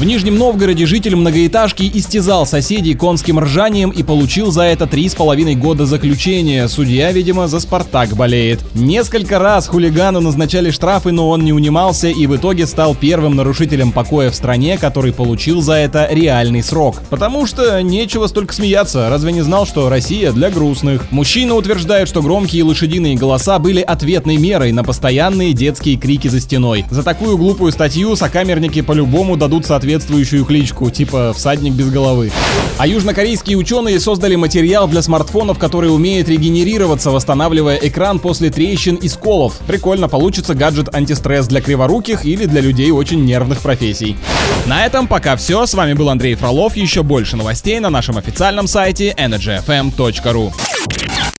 В Нижнем Новгороде житель многоэтажки истязал соседей конским ржанием и получил за это три с половиной года заключения. Судья, видимо, за «Спартак» болеет. Несколько раз хулигану назначали штрафы, но он не унимался и в итоге стал первым нарушителем покоя в стране, который получил за это реальный срок. Потому что нечего столько смеяться, разве не знал, что Россия для грустных? Мужчина утверждает, что громкие лошадиные голоса были ответной мерой на постоянные детские крики за стеной. За такую глупую статью сокамерники по-любому дадут соответствующую кличку, типа «всадник без головы». А южнокорейские ученые создали материал для смартфонов, который умеет регенерироваться, восстанавливая экран после трещин и сколов. Прикольно, получится гаджет антистресс для криворуких или для людей очень нервных профессий. На этом пока все. С вами был Андрей Фролов. Еще больше новостей на нашем официальном сайте energyfm.ru.